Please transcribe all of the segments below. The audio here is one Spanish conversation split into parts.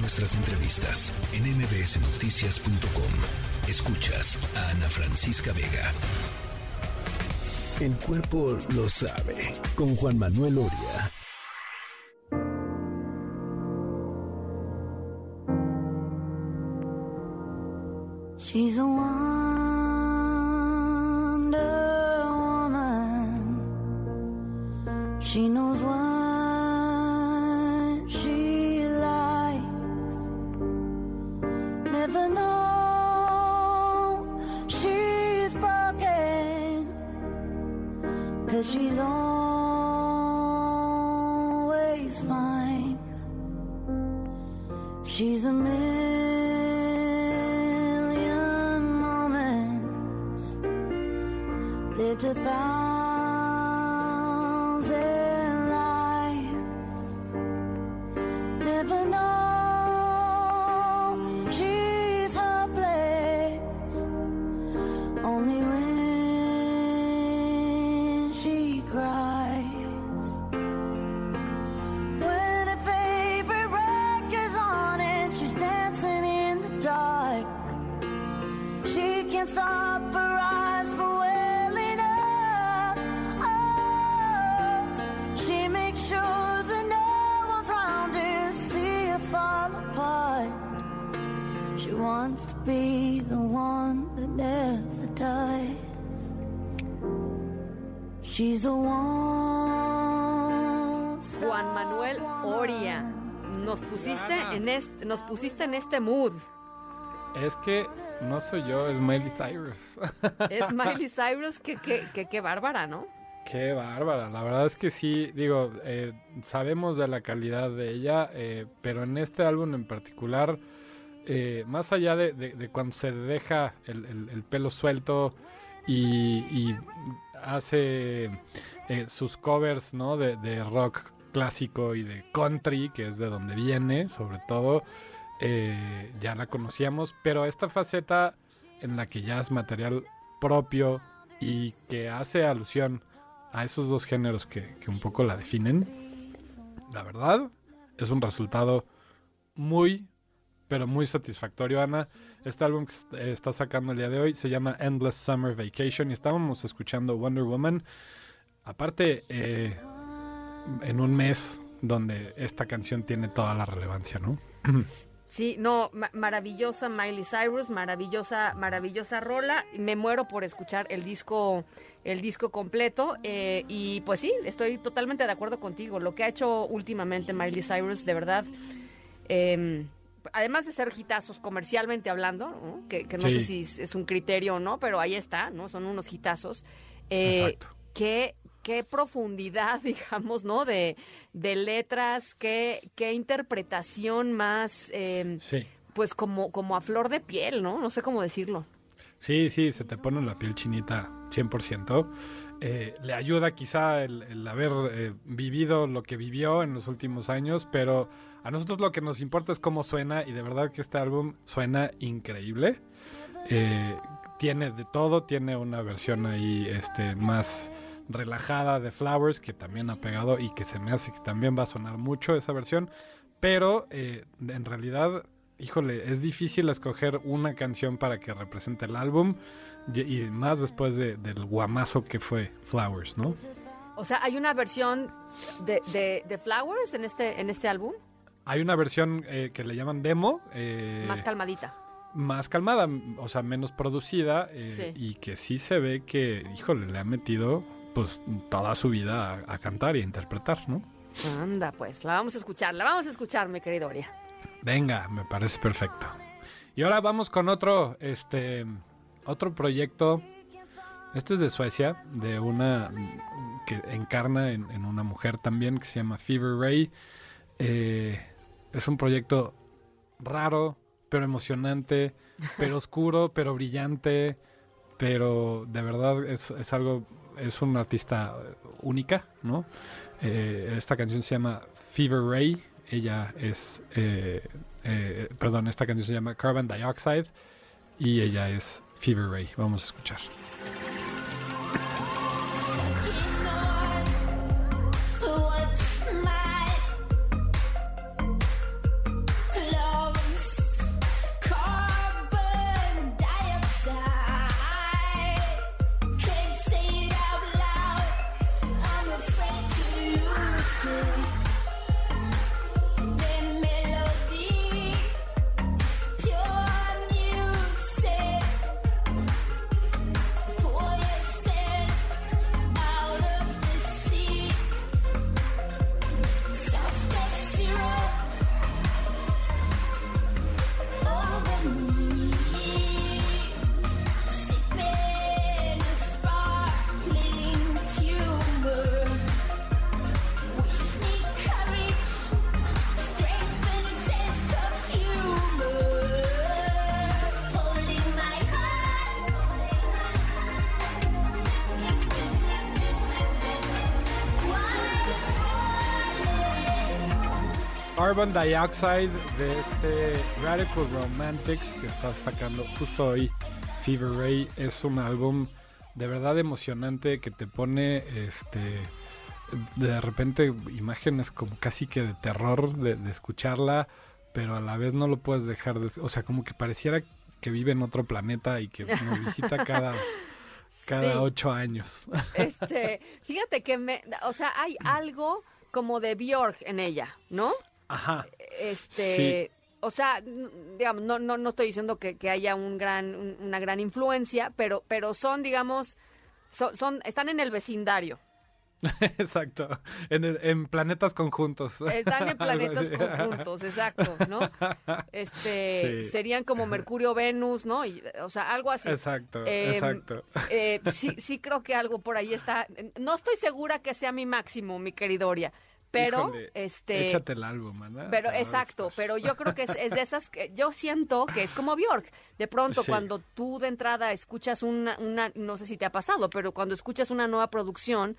nuestras entrevistas en mbsnoticias.com. Escuchas a Ana Francisca Vega. El cuerpo lo sabe con Juan Manuel Oria. She's a wonder woman. She knows what she's always fine. She's a million moments lived a thousand Juan Manuel Oria, nos pusiste en este, nos pusiste en este mood. Es que no soy yo, es Miley Cyrus. Es Miley Cyrus, que qué que, qué bárbara, ¿no? Qué bárbara, la verdad es que sí, digo, eh, sabemos de la calidad de ella, eh, pero en este álbum en particular, eh, más allá de, de- de cuando se deja el, el- el pelo suelto y, y hace eh, sus covers, ¿no? De, de rock clásico y de country, que es de donde viene, sobre todo, eh, ya la conocíamos, pero esta faceta en la que ya es material propio y que hace alusión a esos dos géneros que, que un poco la definen, la verdad es un resultado muy, pero muy satisfactorio, Ana. Este álbum que eh, está sacando el día de hoy se llama Endless Summer Vacation y estábamos escuchando Wonder Woman. Aparte, eh, en un mes donde esta canción tiene toda la relevancia, ¿no? Sí, no, ma- maravillosa Miley Cyrus, maravillosa, maravillosa rola. Me muero por escuchar el disco, el disco completo. eh, y pues sí, estoy totalmente de acuerdo contigo. Lo que ha hecho últimamente Miley Cyrus, de verdad. eh, además de ser hitazos comercialmente hablando, ¿no? que, que no Sí. sé si es, es un criterio o no, pero ahí está, ¿no? Son unos hitazos. Eh, Exacto. qué, qué profundidad, digamos, ¿no? De, de letras, qué, qué interpretación más, eh, Sí. pues como, como a flor de piel, ¿no? No sé cómo decirlo. Sí, sí, se te pone la piel chinita 100%. Eh, le ayuda quizá el, el haber eh, vivido lo que vivió en los últimos años, pero a nosotros lo que nos importa es cómo suena y de verdad que este álbum suena increíble. Eh, tiene de todo, tiene una versión ahí este, más relajada de Flowers que también ha pegado y que se me hace que también va a sonar mucho esa versión, pero eh, en realidad híjole, es difícil escoger una canción para que represente el álbum y, y más después de- del guamazo que fue Flowers, ¿no? O sea, hay una versión de, de, de Flowers en este, en este álbum, Hay una versión eh, que le llaman demo, eh, más calmadita. más calmada, o sea, menos producida eh, Sí. y que sí se ve que, híjole, le ha metido pues toda su vida a, a cantar y a interpretar, ¿no? Anda, pues, la vamos a escuchar, la vamos a escuchar, mi querido Oria. Venga, me parece perfecto. Y ahora vamos con otro, este, otro proyecto. Este es de Suecia, de una que encarna en, en una mujer también que se llama Fever Ray. Eh, es un proyecto raro, pero emocionante, pero oscuro, pero brillante, pero de verdad es, es algo, es una artista única, ¿no? Eh, esta canción se llama Fever Ray, ella es, eh, eh, perdón, esta canción se llama Carbon Dioxide y ella es Fever Ray. Vamos a escuchar. Carbon Dioxide de este Radical Romantics que está sacando justo hoy Fever Ray es un álbum de verdad emocionante que te pone este de repente imágenes como casi que de terror de, de escucharla pero a la vez no lo puedes dejar de o sea como que pareciera que vive en otro planeta y que nos visita cada cada Sí. ocho años Este, fíjate que me, o sea, hay algo como de Bjork en ella, ¿no? Ajá Este, o sea, digamos, no, no, no estoy diciendo que, que haya un gran, un- una gran influencia, pero, pero son, digamos, son, son, están en el vecindario. Exacto, en, en planetas conjuntos. Están en planetas conjuntos, exacto, ¿no? Este, Sí. serían como Mercurio, Venus, ¿no? Y, o sea, algo así. Exacto, Em, exacto. Eh, sí, sí creo que algo por ahí está. No estoy segura que sea mi máximo, mi queridoria, pero Híjole, este Échate el álbum, Ana. pero te exacto, pero yo creo que es, es de esas que yo siento que es como Bjork. De pronto Sí. cuando tú de entrada escuchas una, una no sé si te ha pasado, pero cuando escuchas una nueva producción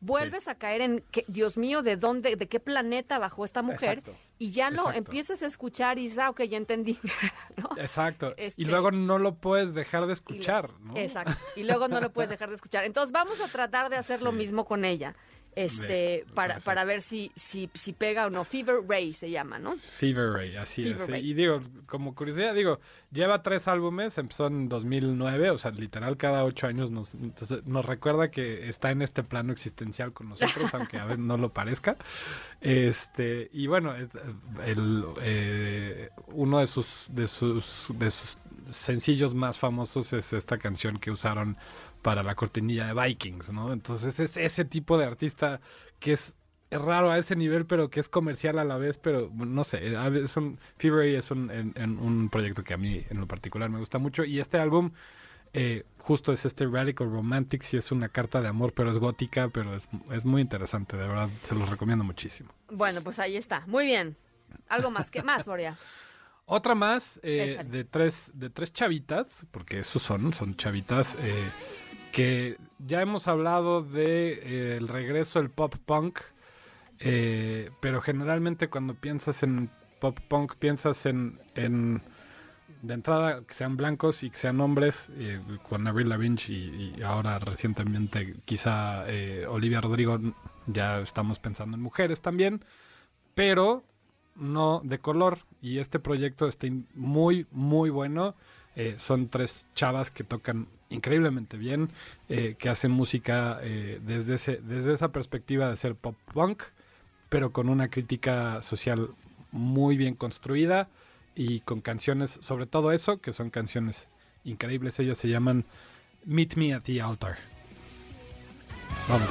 vuelves a caer en que Dios mío, de dónde de qué planeta bajó esta mujer Exacto. y ya lo Exacto. empiezas a escuchar y dices, ah, ok, ya entendí. ¿no? Exacto. Este- Y luego no lo puedes dejar de Y escuchar, ¿no? Exacto. Y luego no lo puedes dejar de escuchar. Entonces vamos a tratar de hacer lo mismo con ella. Este, para, para ver si, si, si pega o no. Fever Ray se llama, ¿no? Fever Ray, así Fever es. Ray. Y digo, como curiosidad, digo, lleva tres álbumes, empezó en 2009, o sea, literal cada ocho años nos, entonces, nos recuerda que está en este plano existencial con nosotros, aunque a veces no lo parezca. Este, y bueno, el, eh, uno de sus, de sus, de sus sencillos más famosos es esta canción que usaron para la cortinilla de Vikings, ¿no? Entonces es ese tipo de artista que es es raro a ese nivel, pero que es comercial a la vez, pero no sé, a veces es un, Fever es un, en- en un proyecto que a mí en lo particular me gusta mucho y este álbum eh, justo es este Radical Romantics y es una carta de amor, pero es gótica, pero es, es muy interesante, de verdad, se los recomiendo muchísimo. Bueno, pues ahí está. Muy bien. Algo más. ¿Qué más, Moria? Otra más eh, de tres de tres chavitas, porque esos son, son chavitas eh, que ya hemos hablado de eh, el regreso del pop punk, eh, pero generalmente cuando piensas en pop punk piensas en, en de entrada que sean blancos y que sean hombres, eh, con Avril Lavigne y, y ahora recientemente quizá Olivia Rodrigo, ya estamos pensando en mujeres también, pero no de color. Y este proyecto está muy, muy bueno. Eh, son tres chavas que tocan increíblemente bien, eh, que hacen música eh, desde, ese, desde esa perspectiva de ser pop punk, pero con una crítica social muy bien construida y con canciones, sobre todo eso, que son canciones increíbles. Ellas se llaman Meet Me at the Altar. Vamos.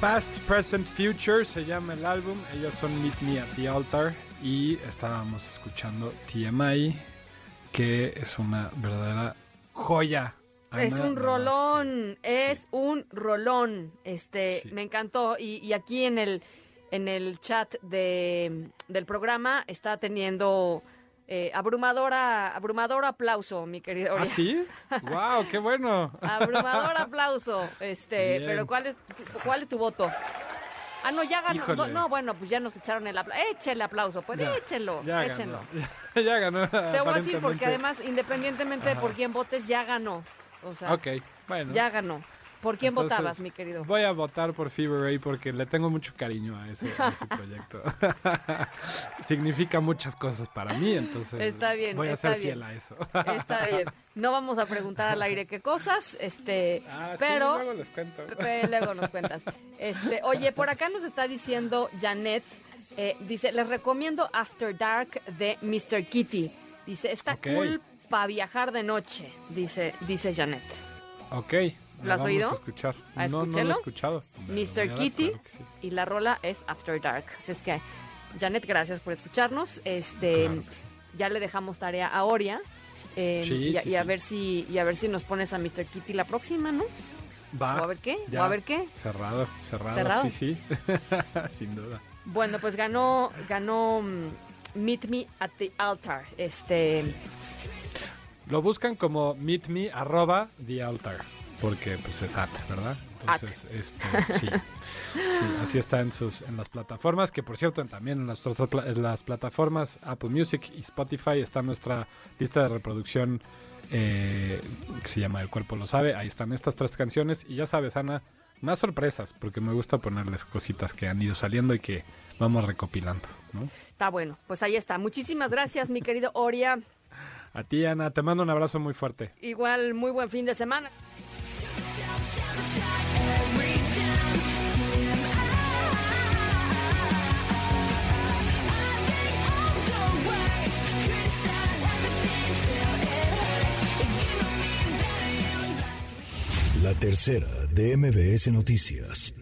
Past, Present, Future se llama el álbum. Ellas son Meet Me at the Altar. Y estábamos escuchando TMI, que es una verdadera joya. Es un rolón, que- es sí. un rolón. Este, Sí. me encantó y, y aquí en el en el chat de, del programa está teniendo eh, abrumadora abrumador aplauso, mi querido. ¿Ah, sí? ¡Wow! ¡Qué bueno! Abrumador aplauso. Este, Bien. pero ¿cuál es cuál es tu voto? Ah, no, ya ganó. No, bueno, pues ya nos echaron el aplauso. Échenle aplauso, pues Ya, échenlo, ya échenlo. ganó. ya ganó. Te voy a decir porque además, independientemente de por quién votes, ya ganó. O sea, bueno. ya ganó. ¿Por quién Entonces, votabas, mi querido? Voy a votar por Fever Ray porque le tengo mucho cariño a ese, a ese proyecto. Significa muchas cosas para mí, entonces Está bien, voy a está ser bien. fiel a eso. Está bien. No vamos a preguntar al aire qué cosas, este, Ah, sí, pero luego les cuento. Pepe, luego nos cuentas. Este, oye, por acá nos está diciendo Janet, eh, dice, les recomiendo After Dark de Mr. Kitty. Dice, está cool para viajar de noche, dice, dice Janet. Ok. ¿Lo has oído? A escuchar. Ah, no, no lo he escuchado. A Mr. Kitty claro que sí. y la rola es After Dark. Así es que, Janet, gracias por escucharnos. Este, Claro ya le dejamos tarea a Oria. eh, Sí, y, a- sí, y a sí. ver si y a ver si nos pones a Mr. Kitty la próxima, ¿no? Va. ¿O a ver qué? ya. ¿O a ver qué? Cerrado, cerrado. ¿Cerrado? Sí, sí. Sin duda. Bueno, pues ganó, ganó mm, Meet Me at the Altar. Este. Lo buscan como meet me arroba the altar. Porque pues es at, ¿verdad? Entonces, este, sí. Sí, así está en sus en las plataformas, que por cierto también en las, en las plataformas Apple Music y Spotify está nuestra lista de reproducción eh, que se llama El cuerpo lo sabe. Ahí están estas tres canciones y ya sabes, Ana, más sorpresas, porque me gusta ponerles cositas que han ido saliendo y que vamos recopilando, ¿no? está bueno. Pues ahí está. Muchísimas gracias, mi querido Oria. A ti, Ana, te mando un abrazo muy fuerte. Igual, muy buen fin de semana. Tercera de MBS Noticias.